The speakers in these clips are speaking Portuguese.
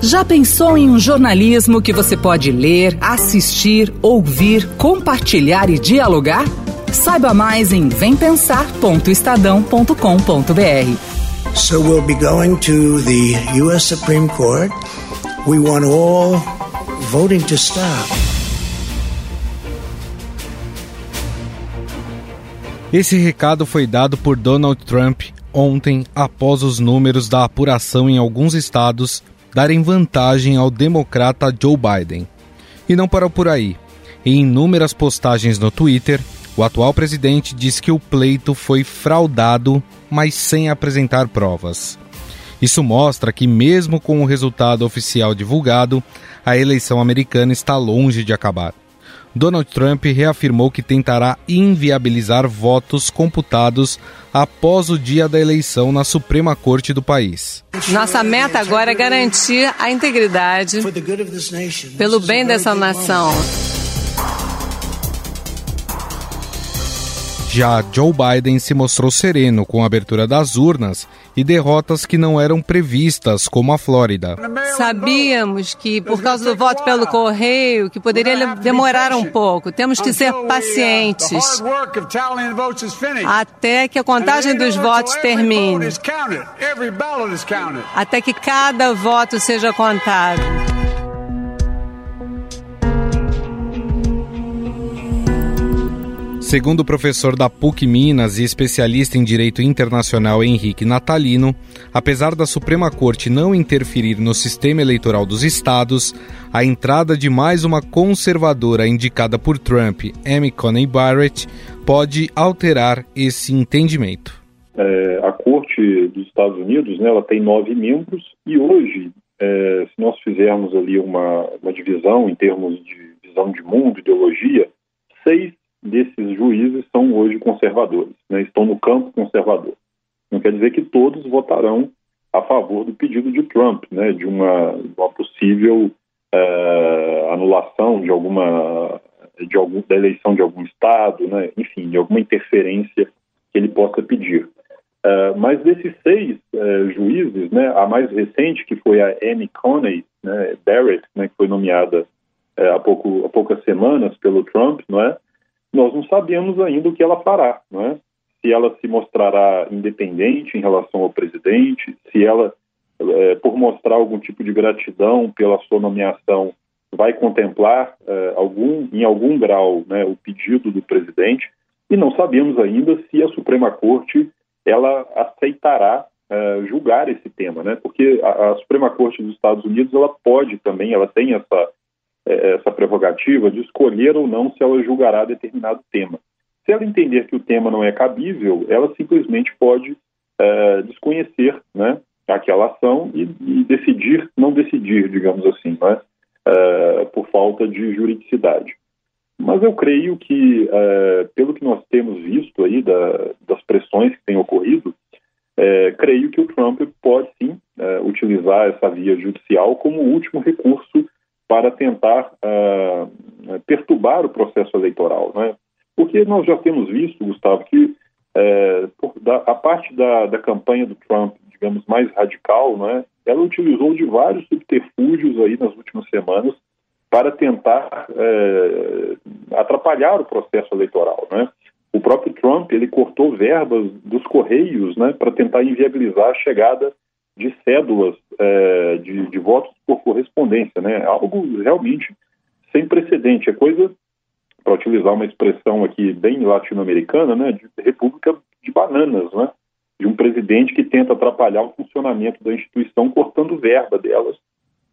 Já pensou em um jornalismo que você pode ler, assistir, ouvir, compartilhar e dialogar? Saiba mais em vempensar.estadão.com.br. So we'll be going to the US Supreme Court. We want all voting to stop. Esse recado foi dado por Donald Trump ontem após os números da apuração em alguns estados darem vantagem ao democrata Joe Biden. E não parou por aí. Em inúmeras postagens no Twitter, o atual presidente diz que o pleito foi fraudado, mas sem apresentar provas. Isso mostra que, mesmo com o resultado oficial divulgado, a eleição americana está longe de acabar. Donald Trump reafirmou que tentará inviabilizar votos computados após o dia da eleição na Suprema Corte do país. Nossa meta agora é garantir a integridade pelo bem dessa nação. Já Joe Biden se mostrou sereno com a abertura das urnas e derrotas que não eram previstas, como a Flórida. Sabíamos que, por causa do voto pelo correio, que poderia demorar um pouco. Temos que ser pacientes até que a contagem dos votos termine. Até que cada voto seja contado. Segundo o professor da PUC Minas e especialista em direito internacional Henrique Natalino, apesar da Suprema Corte não interferir no sistema eleitoral dos estados, a entrada de mais uma conservadora indicada por Trump, Amy Coney Barrett, pode alterar esse entendimento. É, a Corte dos Estados Unidos, né, ela tem nove membros e hoje, é, se nós fizermos ali uma, uma divisão em termos de visão de mundo, ideologia, seis desses juízes são hoje conservadores, né, estão no campo conservador. Não quer dizer que todos votarão a favor do pedido de Trump, né, de uma, uma possível é, anulação de alguma de algum, da eleição de algum estado, né, enfim, de alguma interferência que ele possa pedir. É, mas desses seis é, juízes, né, a mais recente, que foi a Amy Coney né, Barrett, né, que foi nomeada há, pouco, há poucas semanas pelo Trump, não é? Nós não sabemos ainda o que ela fará, não é? Se ela se mostrará independente em relação ao presidente, se ela, é, por mostrar algum tipo de gratidão pela sua nomeação, vai contemplar é, algum, em algum grau, né, o pedido do presidente. E não sabemos ainda se a Suprema Corte ela aceitará é, julgar esse tema, né? Porque a, a Suprema Corte dos Estados Unidos ela pode também, ela tem essa essa prerrogativa de escolher ou não se ela julgará determinado tema. Se ela entender que o tema não é cabível, ela simplesmente pode é, desconhecer né, aquela ação e, e, decidir, não decidir, digamos assim, né, é, por falta de juridicidade. Mas eu creio que, é, pelo que nós temos visto aí da, das pressões que têm ocorrido, é, creio que o Trump pode sim é, utilizar essa via judicial como último recurso para tentar uh, perturbar o processo eleitoral, né? Porque nós já temos visto, Gustavo, que da, a parte da, da campanha do Trump, digamos, mais radical, né, ela utilizou de vários subterfúgios aí nas últimas semanas para tentar é, atrapalhar o processo eleitoral, né? O próprio Trump, ele cortou verbas dos Correios, né, para tentar inviabilizar a chegada de cédulas é, de, de, votos por correspondência, né? Algo realmente sem precedente. É coisa, para utilizar uma expressão aqui bem latino-americana, né? De república de bananas, né? De um presidente que tenta atrapalhar o funcionamento da instituição, cortando verba delas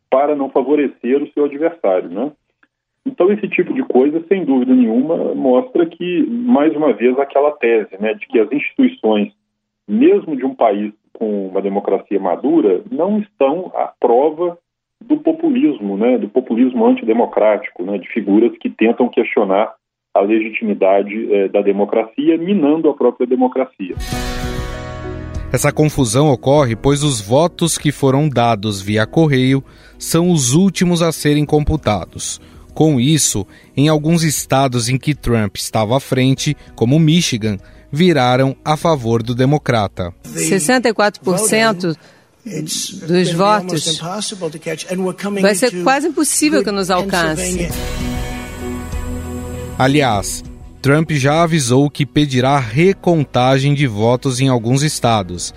para não favorecer o seu adversário, né? Então, esse tipo de coisa, sem dúvida nenhuma, mostra que, mais uma vez, aquela tese né, de que as instituições, mesmo de um país com uma democracia madura não estão à prova do populismo, né, do populismo antidemocrático, né, de figuras que tentam questionar a legitimidade eh, da democracia, minando a própria democracia. Essa confusão ocorre pois os votos que foram dados via correio são os últimos a serem computados. Com isso, em alguns estados em que Trump estava à frente, como Michigan, viraram a favor do democrata. 64% dos votos, vai ser quase impossível que nos alcance. Aliás, Trump já avisou que pedirá recontagem de votos em alguns estados,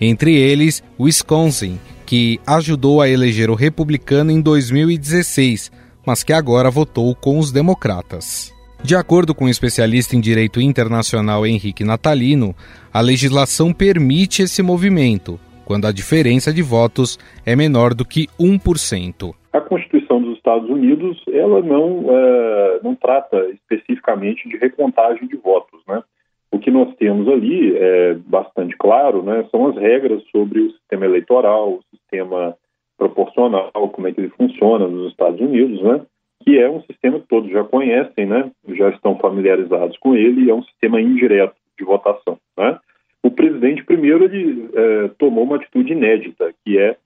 entre eles Wisconsin, que ajudou a eleger o republicano em 2016, mas que agora votou com os democratas. De acordo com o especialista em direito internacional Henrique Natalino, a legislação permite esse movimento, quando a diferença de votos é menor do que 1%. A Constituição dos Estados Unidos ela não, é, não trata especificamente de recontagem de votos. Né? O que nós temos ali é bastante claro, né, são as regras sobre o sistema eleitoral, o sistema proporcional, como é que ele funciona nos Estados Unidos, né? Que é um sistema que todos já conhecem, né? já estão familiarizados com ele, e é um sistema indireto de votação. Né? O presidente, primeiro, ele é, tomou uma atitude inédita, que é,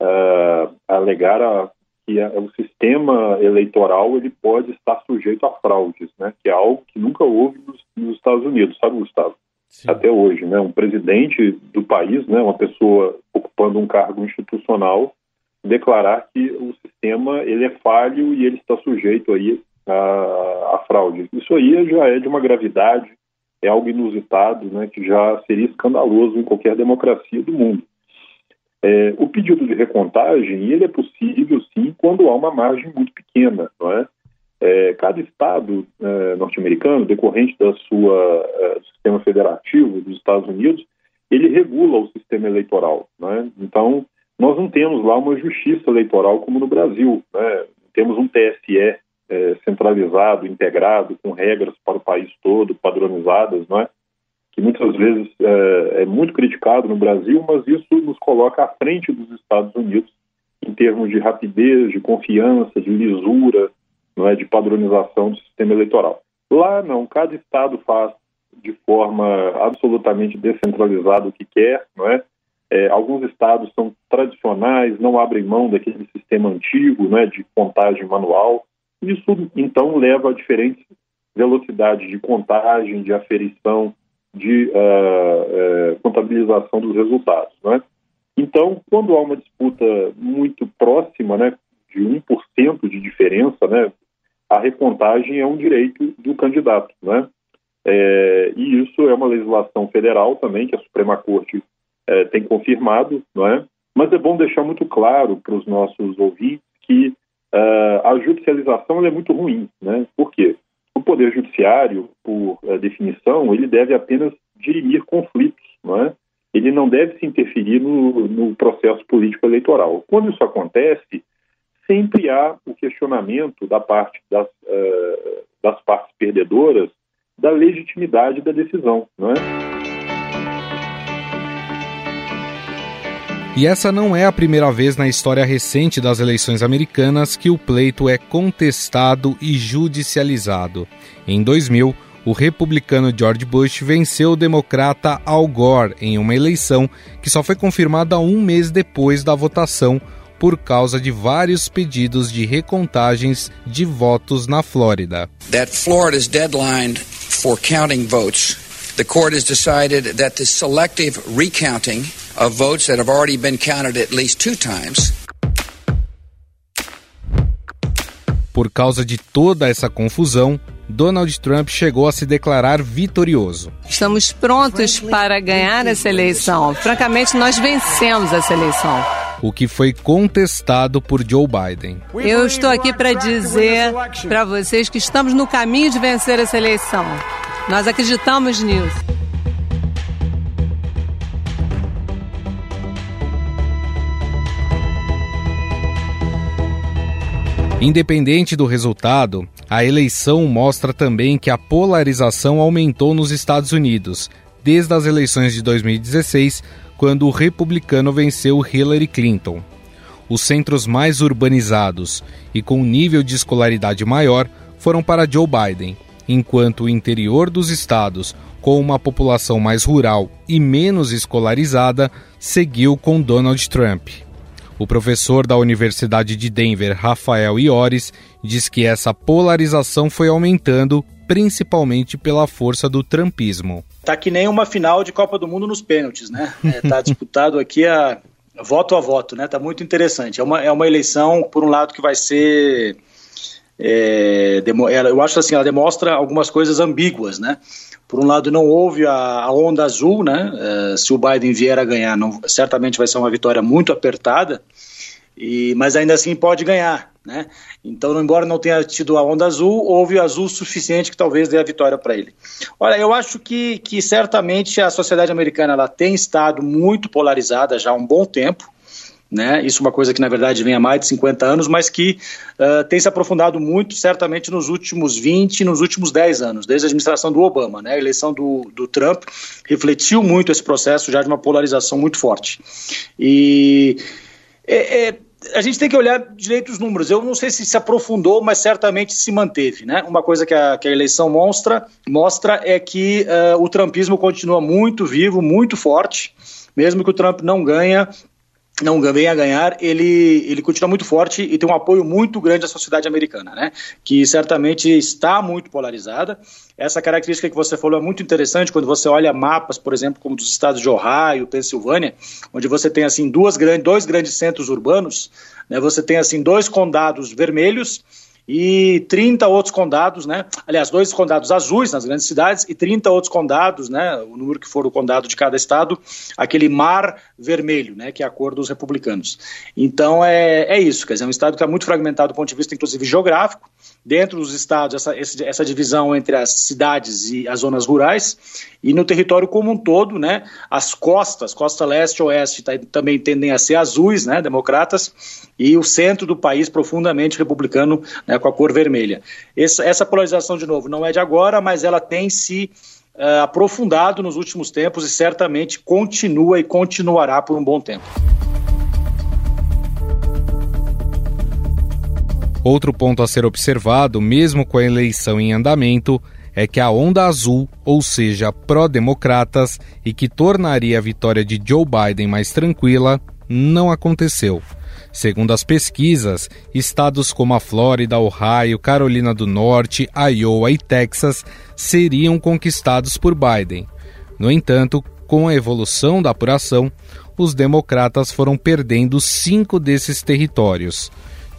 é alegar a, que a, o sistema eleitoral ele pode estar sujeito a fraudes, né? que é algo que nunca houve nos, nos Estados Unidos, sabe, Gustavo? Sim. Até hoje, né? Um presidente do país, né? Uma pessoa ocupando um cargo institucional, declarar que o sistema ele é falho e ele está sujeito aí a, fraude. Isso aí já é de uma gravidade, é algo inusitado, né, que já seria escandaloso em qualquer democracia do mundo. É, o pedido de recontagem ele é possível sim quando há uma margem muito pequena, não é? é cada estado é, norte-americano, decorrente da sua é, sistema federativo dos Estados Unidos, ele regula o sistema eleitoral, é? Então nós não temos lá uma justiça eleitoral como no Brasil. Né? Temos um TSE é, centralizado, integrado, com regras para o país todo, padronizadas, não é? que muitas vezes é, é, muito criticado no Brasil, mas isso nos coloca à frente dos Estados Unidos em termos de rapidez, de confiança, de lisura, não é, de padronização do sistema eleitoral. Lá não, cada estado faz de forma absolutamente descentralizada o que quer, não é? É, alguns estados são tradicionais, não abrem mão daquele sistema antigo né, de contagem manual. Isso, então, leva a diferentes velocidades de contagem, de aferição, de uh, uh, contabilização dos resultados. Né? Então, quando há uma disputa muito próxima, né, de 1% de diferença, né, a recontagem é um direito do candidato. Né? É, e isso é uma legislação federal também, que a Suprema Corte é, tem confirmado, não é? Mas é bom deixar muito claro para os nossos ouvintes que uh, a judicialização é muito ruim, né? Por quê? O poder judiciário, por uh, definição, ele deve apenas dirimir conflitos, não é? Ele não deve se interferir no, no processo político eleitoral. Quando isso acontece, sempre há o questionamento da parte das, uh, das partes perdedoras da legitimidade da decisão, não é? E essa não é a primeira vez na história recente das eleições americanas que o pleito é contestado e judicializado. Em 2000, o republicano George Bush venceu o democrata Al Gore em uma eleição que só foi confirmada um mês depois da votação por causa de vários pedidos de recontagens de votos na Flórida. That Florida's deadline for counting votes, the court has decided that the selective recounting of votes that have already been counted at least two times. Por causa de toda essa confusão, Donald Trump chegou a se declarar vitorioso. Estamos prontos para ganhar essa eleição. Francamente, nós vencemos essa eleição. O que foi contestado por Joe Biden. Eu estou aqui para dizer para vocês que estamos no caminho de vencer essa eleição. Nós acreditamos nisso. Independente do resultado, a eleição mostra também que a polarização aumentou nos Estados Unidos, desde as eleições de 2016, quando o republicano venceu Hillary Clinton. Os centros mais urbanizados e com nível de escolaridade maior foram para Joe Biden, enquanto o interior dos estados, com uma população mais rural e menos escolarizada, seguiu com Donald Trump. O professor da Universidade de Denver, Rafael Iores, diz que essa polarização foi aumentando principalmente pela força do trumpismo. Tá que nem uma final de Copa do Mundo nos pênaltis, né? É, tá disputado aqui a, voto a voto, né? Tá muito interessante. É uma, é uma eleição, por um lado, que vai ser. É, eu acho assim, ela demonstra algumas coisas ambíguas, né? Por um lado, não houve a, a onda azul, né? É, se o Biden vier a ganhar, não, certamente vai ser uma vitória muito apertada, e, mas ainda assim pode ganhar, né? Então, embora não tenha tido a onda azul, houve azul suficiente que talvez dê a vitória para ele. Olha, eu acho que, que certamente a sociedade americana ela tem estado muito polarizada já há um bom tempo. Né? Isso é uma coisa que, na verdade, vem há mais de 50 anos, mas que uh, tem se aprofundado muito, certamente, nos últimos 20, nos últimos 10 anos, desde a administração do Obama. Né? A eleição do, do Trump refletiu muito esse processo já de uma polarização muito forte. E é, é, a gente tem que olhar direito os números. Eu não sei se se aprofundou, mas certamente se manteve. Né? Uma coisa que a, que a eleição mostra, mostra é que uh, o trumpismo continua muito vivo, muito forte. Mesmo que o Trump não ganha, não venha a ganhar, ele, ele continua muito forte e tem um apoio muito grande da sociedade americana, né? que certamente está muito polarizada. Essa característica que você falou é muito interessante quando você olha mapas, por exemplo, como dos estados de Ohio, Pensilvânia, onde você tem assim duas dois grandes centros urbanos, né? você tem assim dois condados vermelhos e 30 outros condados, né? Aliás, dois condados azuis nas grandes cidades e 30 outros condados, né? O número que for o condado de cada estado, aquele mar vermelho, né? Que é a cor dos republicanos. Então é, é isso, quer dizer, é um estado que é muito fragmentado do ponto de vista, inclusive, geográfico. Dentro dos estados, essa, essa divisão entre as cidades e as zonas rurais, e no território como um todo, né? As costas, costa leste e oeste, tá, também tendem a ser azuis, né? Democratas, e o centro do país profundamente republicano, né, com a cor vermelha. Essa, essa, polarização, de novo, não é de agora, mas ela tem se uh, aprofundado nos últimos tempos e certamente continua e continuará por um bom tempo. Outro ponto a ser observado, mesmo com a eleição em andamento, é que a onda azul, ou seja, pró-democratas, e que tornaria a vitória de Joe Biden mais tranquila, não aconteceu. Segundo as pesquisas, estados como a Flórida, Ohio, Carolina do Norte, Iowa e Texas seriam conquistados por Biden. No entanto, com a evolução da apuração, os democratas foram perdendo cinco desses territórios.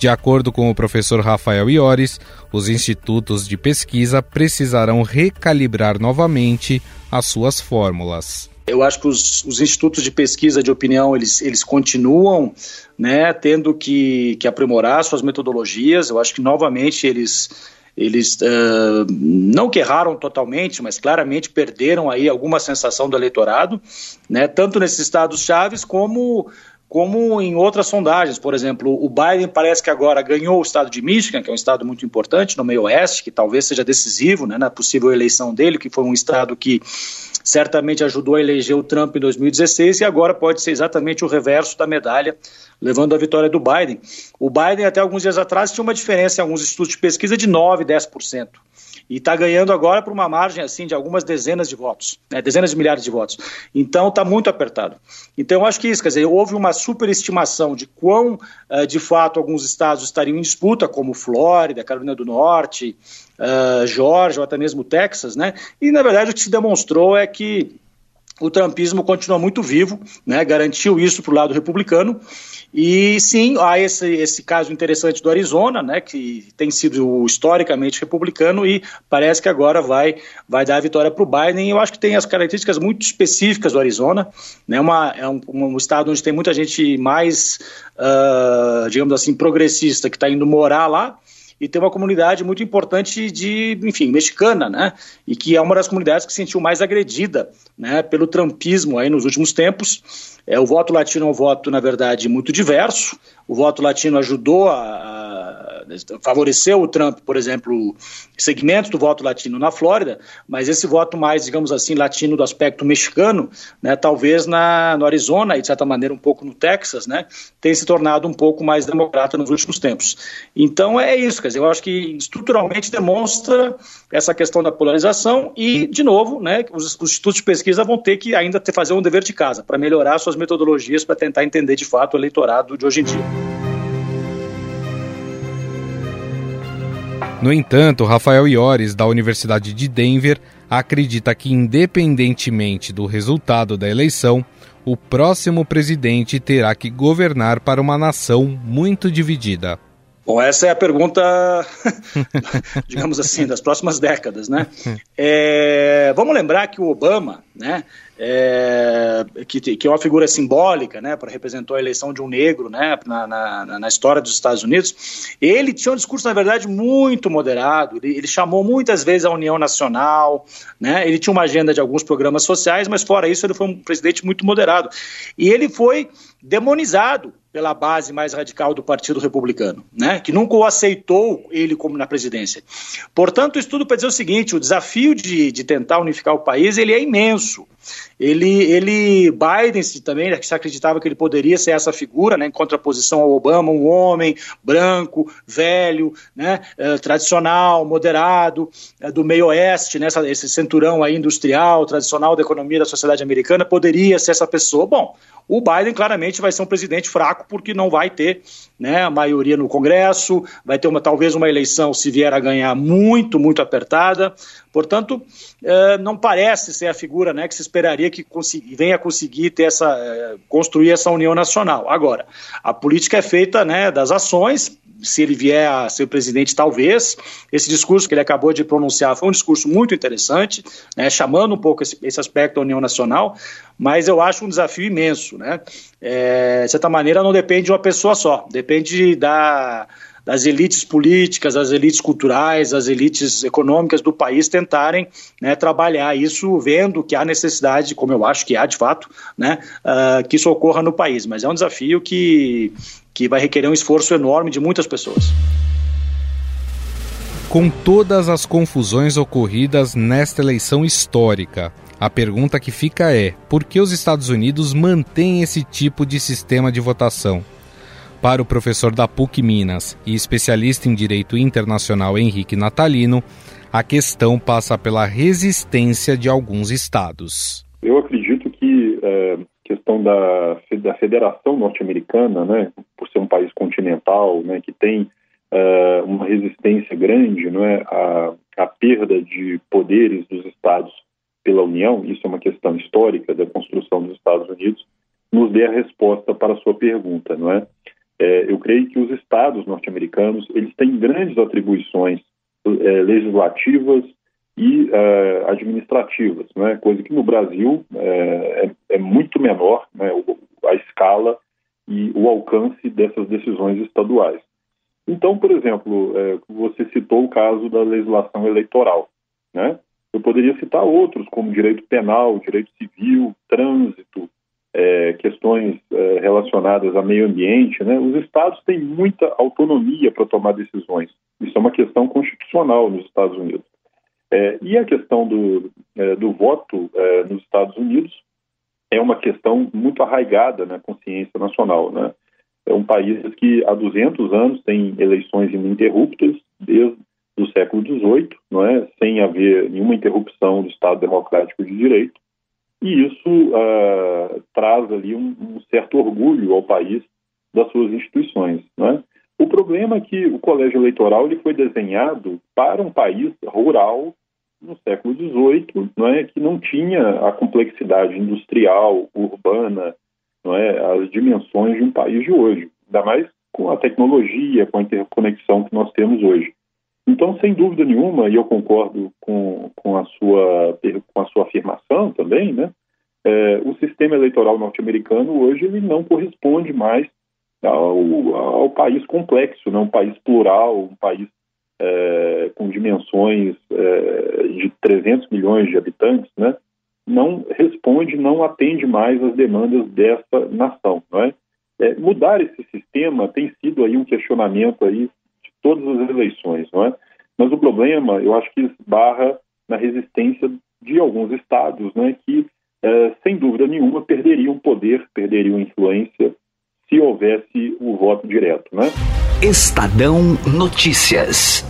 De acordo com o professor Rafael Iores, os institutos de pesquisa precisarão recalibrar novamente as suas fórmulas. Eu acho que os, os, institutos de pesquisa de opinião eles, eles continuam né, tendo que, que aprimorar suas metodologias. Eu acho que novamente eles eles uh, não que erraram totalmente, mas claramente perderam aí alguma sensação do eleitorado, né, tanto nesses estados chaves como como em outras sondagens. Por exemplo, o Biden parece que agora ganhou o estado de Michigan, que é um estado muito importante no meio oeste, que talvez seja decisivo né, na possível eleição dele, que foi um estado que certamente ajudou a eleger o Trump em 2016 e agora pode ser exatamente o reverso da medalha, levando a vitória do Biden. O Biden, até alguns dias atrás, tinha uma diferença em alguns estudos de pesquisa de 9%, 10% e está ganhando agora por uma margem assim de algumas dezenas de votos, né, dezenas de milhares de votos. Então está muito apertado. Então eu acho que isso, quer dizer, houve uma superestimação de quão uh, de fato alguns estados estariam em disputa, como Flórida, Carolina do Norte, uh, Georgia ou até mesmo Texas, né? E na verdade o que se demonstrou é que o trumpismo continua muito vivo, né, garantiu isso para o lado republicano, e sim, há esse, esse caso interessante do Arizona, né, que tem sido historicamente republicano e parece que agora vai, vai dar a vitória para o Biden, eu acho que tem as características muito específicas do Arizona, né, uma, é um, um estado onde tem muita gente mais, uh, digamos assim, progressista que está indo morar lá, e tem uma comunidade muito importante de, enfim, mexicana, né? E que é uma das comunidades que se sentiu mais agredida, né, pelo trumpismo aí nos últimos tempos. É, o voto latino é um voto, na verdade, muito diverso. O voto latino ajudou a, a favoreceu o Trump, por exemplo, segmentos do voto latino na Flórida, mas esse voto mais, digamos assim, latino do aspecto mexicano, né, talvez na, no Arizona e, de certa maneira, um pouco no Texas, né, tenha se tornado um pouco mais democrata nos últimos tempos. Então, é isso, quer dizer, eu acho que estruturalmente demonstra essa questão da polarização e, de novo, né, os, os institutos de pesquisa vão ter que ainda ter, fazer um dever de casa para melhorar suas metodologias para tentar entender de fato o eleitorado de hoje em dia. No entanto, Rafael Iores, da Universidade de Denver, acredita que, independentemente do resultado da eleição, o próximo presidente terá que governar para uma nação muito dividida. Bom, essa é a pergunta, digamos assim, das próximas décadas, né? É, vamos lembrar que o Obama, né, é, que, que é uma figura simbólica, né, para representar a eleição de um negro, né, na, na, na, história dos Estados Unidos, ele tinha um discurso, na verdade, muito moderado, ele, ele, chamou muitas vezes a União Nacional, né, ele tinha uma agenda de alguns programas sociais, mas fora isso ele foi um presidente muito moderado, e ele foi demonizado pela base mais radical do Partido Republicano, né, que nunca o aceitou ele como na presidência. Portanto, isso tudo para dizer o seguinte: o desafio de, de tentar unificar o país ele é imenso. Ele, ele Biden também se acreditava que ele poderia ser essa figura, né, em contraposição ao Obama, um homem branco, velho, né, eh, tradicional, moderado, eh, do meio oeste, né, esse cinturão aí industrial, tradicional da economia da sociedade americana, poderia ser essa pessoa. Bom, o Biden claramente vai ser um presidente fraco porque não vai ter né, a maioria no Congresso, vai ter uma, talvez uma eleição, se vier a ganhar, muito, muito apertada. Portanto, eh, não parece ser a figura né, que se esperaria que venha conseguir ter essa, eh, construir essa união nacional. Agora, a política é feita né, das ações, se ele vier a ser presidente, talvez. Esse discurso que ele acabou de pronunciar foi um discurso muito interessante, né, chamando um pouco esse, esse, aspecto da União Nacional, mas eu acho um desafio imenso. Né? É, de certa maneira, não depende de uma pessoa só, depende da das elites políticas, das elites culturais, das elites econômicas do país tentarem né, trabalhar isso, vendo que há necessidade, como eu acho que há de fato, né, uh, que isso ocorra no país. Mas é um desafio que, que vai requerer um esforço enorme de muitas pessoas. Com todas as confusões ocorridas nesta eleição histórica, a pergunta que fica é: por que os Estados Unidos mantêm esse tipo de sistema de votação? Para o professor da PUC Minas e especialista em direito internacional Henrique Natalino, a questão passa pela resistência de alguns estados. Eu acredito que é, questão da, da Federação Norte-Americana, né, por ser um país continental, né, que tem é, uma resistência grande não é, à, à perda de poderes dos estados pela União, isso é uma questão histórica da construção dos Estados Unidos, nos dê a resposta para a sua pergunta, não é? É, eu creio que os estados norte-americanos eles têm grandes atribuições é, legislativas e é, administrativas, né? coisa que no Brasil é, é, é muito menor né? a escala e o alcance dessas decisões estaduais. Então, por exemplo, é, você citou o caso da legislação eleitoral. Né? Eu poderia citar outros, como direito penal, direito civil, trânsito, é, questões é, relacionadas a meio ambiente, né, os estados têm muita autonomia para tomar decisões. Isso é uma questão constitucional nos Estados Unidos. É, e a questão do, é, do voto é, nos Estados Unidos é uma questão muito arraigada na consciência nacional. Né? É um país que há 200 anos tem eleições ininterruptas, desde o século XVIII, não é? sem haver nenhuma interrupção do Estado Democrático de Direito e isso uh, traz ali um, um, certo orgulho ao país das suas instituições. Né? O problema é que o colégio eleitoral ele foi desenhado para um país rural no século XVIII, é, que não tinha a complexidade industrial, urbana, não é, as dimensões de um país de hoje, ainda mais com a tecnologia, com a interconexão que nós temos hoje. Então, sem dúvida nenhuma, e eu concordo com, com, a, sua, com a sua afirmação também, né? É, o sistema eleitoral norte-americano hoje ele não corresponde mais ao, ao país complexo, né? um país plural, um país é, com dimensões é, de 300 milhões de habitantes, né? não responde, não atende mais às demandas dessa nação. Não é? é? mudar esse sistema tem sido aí um questionamento aí todas as eleições, não é? Mas o problema, eu acho que esbarra na resistência de alguns estados, né, que, é, sem dúvida nenhuma, perderiam poder, perderiam influência se houvesse o voto direto, né? Estadão Notícias.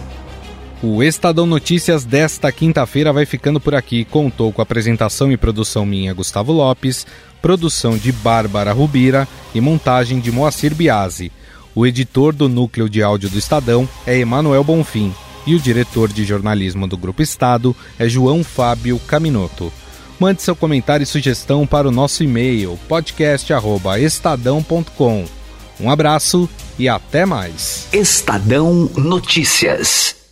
O Estadão Notícias desta quinta-feira vai ficando por aqui. Contou com apresentação e produção minha, Gustavo Lopes, produção de Bárbara Rubira e montagem de Moacir Biasi. O editor do núcleo de áudio do Estadão é Emanuel Bonfim. e o diretor de jornalismo do Grupo Estado é João Fábio Caminoto. Mande seu comentário e sugestão para o nosso e-mail podcast@estadão.com. Um abraço e até mais. Estadão Notícias.